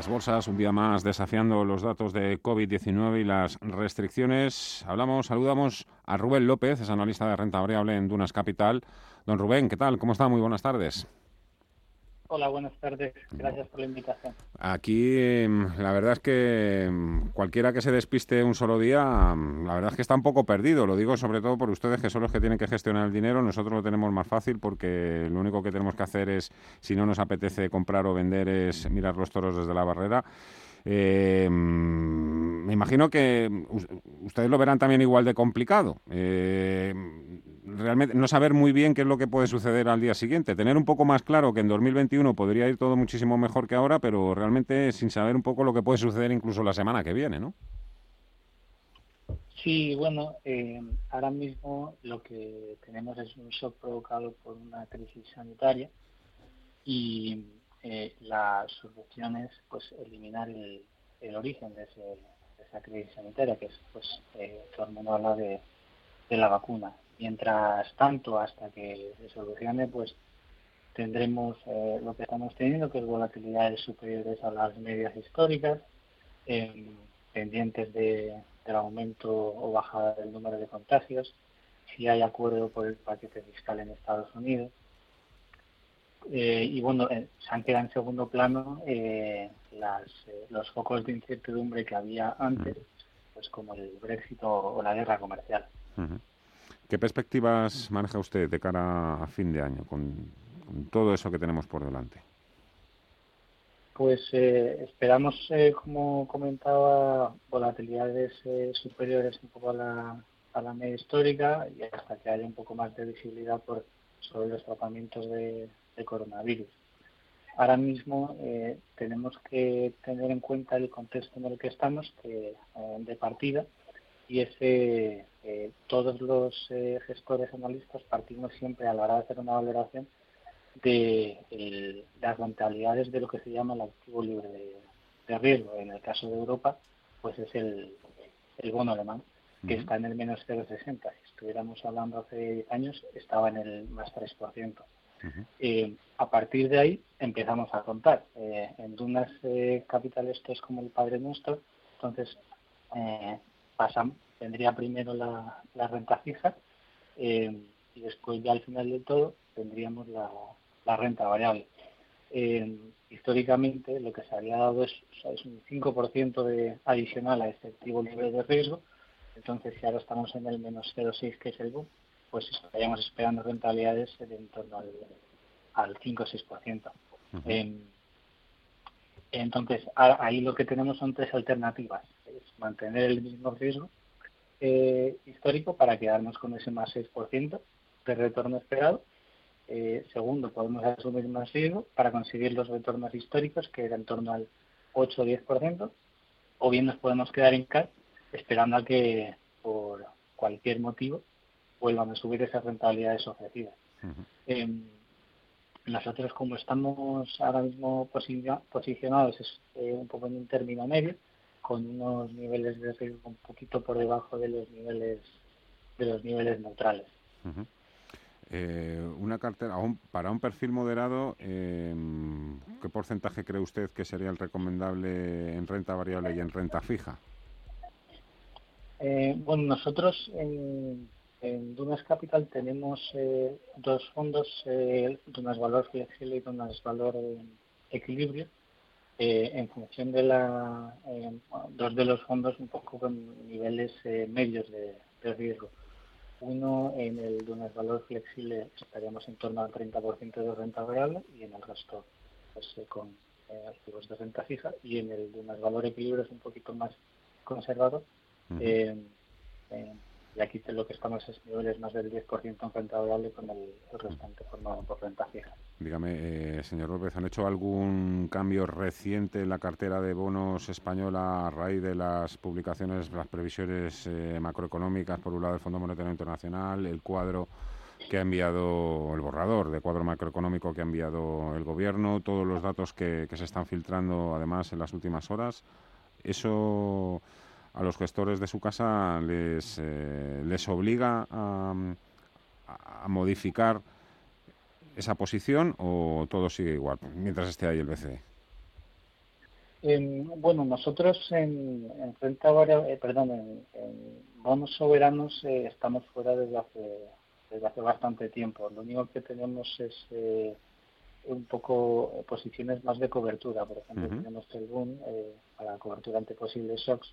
las bolsas, un día más desafiando los datos de COVID-19 y las restricciones. Hablamos, saludamos a Rubén López, es analista de renta variable en Dunas Capital. Don Rubén, ¿qué tal? ¿Cómo está? Muy buenas tardes. Hola, buenas tardes. Gracias por la invitación. Aquí, em, la verdad es que em, cualquiera que se despiste un solo día, em, la verdad es que está un poco perdido. Lo digo sobre todo por ustedes que son los que tienen que gestionar el dinero. Nosotros lo tenemos más fácil porque lo único que tenemos que hacer es, si no nos apetece comprar o vender, es mirar los toros desde la barrera. Eh, me imagino que ustedes lo verán también igual de complicado. Eh, realmente no saber muy bien qué es lo que puede suceder al día siguiente. Tener un poco más claro que en 2021 podría ir todo muchísimo mejor que ahora, pero realmente sin saber un poco lo que puede suceder incluso la semana que viene, ¿no? Sí, bueno, eh, ahora mismo lo que tenemos es un shock provocado por una crisis sanitaria y eh, la solución es pues eliminar el, origen de, esa crisis sanitaria, que es pues eh, todo el mundo habla de, la vacuna. Mientras tanto, hasta que se solucione, pues tendremos eh, lo que estamos teniendo, que es volatilidades superiores a las medias históricas, em, pendientes de, del aumento o bajada del número de contagios, si hay acuerdo por el paquete fiscal en Estados Unidos, eh, y bueno, eh, se han quedado en segundo plano los focos de incertidumbre que había antes, pues como el Brexit o, la guerra comercial. ¿Qué perspectivas maneja usted de cara a fin de año con, todo eso que tenemos por delante? Pues esperamos, como comentaba, volatilidades superiores un poco a la, a la media histórica y hasta que haya un poco más de visibilidad por sobre los tratamientos de, coronavirus. Ahora mismo eh, tenemos que tener en cuenta el contexto en el que estamos eh, de partida y es eh, todos los gestores analistas partimos siempre a la hora de hacer una valoración de las rentabilidades de lo que se llama el activo libre de, riesgo. En el caso de Europa, pues es el, bono alemán, que está en el menos 0,60. Si estuviéramos hablando hace 10 años, estaba en el más 3% a partir de ahí empezamos a contar. Eh, en Dunas eh, Capital esto es como el Padre Nuestro, entonces eh, pasan, tendría primero la, renta fija y después ya al final de todo tendríamos la, renta variable. históricamente lo que se había dado es, es un 5% de adicional a este activo libre de riesgo, entonces si ahora estamos en el menos 0,6 que es el boom, pues estaríamos esperando rentabilidades de en torno al, al 5 o 6%. entonces, ahí lo que tenemos son tres alternativas. Es mantener el mismo riesgo eh, histórico para quedarnos con ese más 6% de retorno esperado. Eh, segundo, podemos asumir más riesgo para conseguir los retornos históricos, que era en torno al 8 o 10%, o bien nos podemos quedar en CAR esperando a que por cualquier motivo vuelvan a subir esas rentabilidades ofrecidas. Em, nosotros como estamos ahora mismo posicionados es eh, un poco en un término medio, con unos niveles de riesgo un poquito por debajo de los niveles de los niveles neutrales. Eh, una cartera para un perfil moderado, em, ¿qué porcentaje cree usted que sería el recomendable en renta variable y en renta fija? Eh, bueno, nosotros en en Dunas Capital tenemos eh, dos fondos, eh, Dunas Valor Flexible y Dunas Valor Equilibrio, eh, en función de la dos de los fondos un poco con niveles medios de, riesgo. Uno en el Dunas Valor Flexible estaríamos en torno al 30% de renta variable y en el resto pues, con activos de renta fija. Y en el Dunas Valor Equilibrio es un poquito más conservado y aquí lo que estamos es niveles más del 10% en renta variable con el, restante formado por renta fija. Dígame, eh, señor López, ¿han hecho algún cambio reciente en la cartera de bonos española a raíz de las publicaciones, las previsiones eh, macroeconómicas, por un lado del Fondo Monetario Internacional, el cuadro que ha enviado el borrador de cuadro macroeconómico que ha enviado el gobierno, todos los datos que, que se están filtrando además en las últimas horas? ¿Eso a los gestores de su casa les, eh, les obliga a, modificar esa posición o todo sigue igual mientras esté ahí el BCE? bueno, nosotros en, en renta variable, eh, perdón, en, bonos soberanos eh, estamos fuera desde hace, desde hace bastante tiempo. Lo único que tenemos es eh, un poco posiciones más de cobertura. Por ejemplo, tenemos el boom para cobertura ante posibles shocks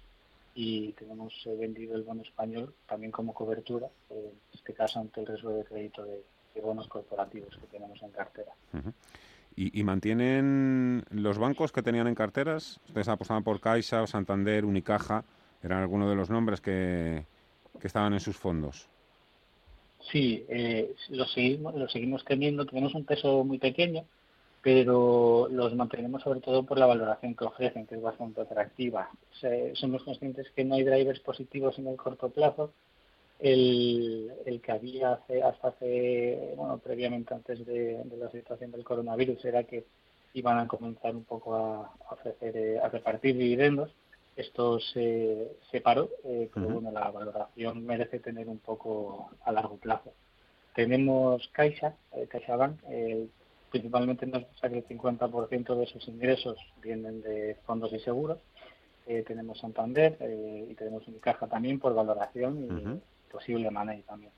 y tenemos vendido el bono español también como cobertura, en este caso ante el riesgo de crédito de, bonos corporativos que tenemos en cartera. ¿Y, mantienen los bancos que tenían en carteras? Ustedes apostaban por Caixa, Santander, Unicaja, eran algunos de los nombres que, estaban en sus fondos. Sí, eh, los, seguimos, los seguimos teniendo, tenemos un peso muy pequeño, pero los mantenemos sobre todo por la valoración que ofrecen, que es bastante atractiva. somos conscientes que no hay drivers positivos en el corto plazo, el, el que había hace, hasta hace, bueno, previamente antes de, la situación del coronavirus era que iban a comenzar un poco a, ofrecer, eh, a repartir dividendos. Esto se, se paró, eh, pero bueno, la valoración merece tener un poco a largo plazo. Tenemos Caixa, eh, CaixaBank, principalmente nos pasa que el 50% de sus ingresos vienen de fondos y seguros. tenemos Santander y tenemos Unicaja también por valoración y, posible money también.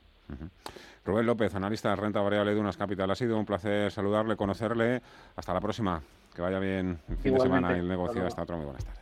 Rubén López, analista de renta variable de Unas Capital. Ha sido un placer saludarle, conocerle. Hasta la próxima. Que vaya bien el fin de semana y el negocio. Hasta otro. Muy buenas tardes.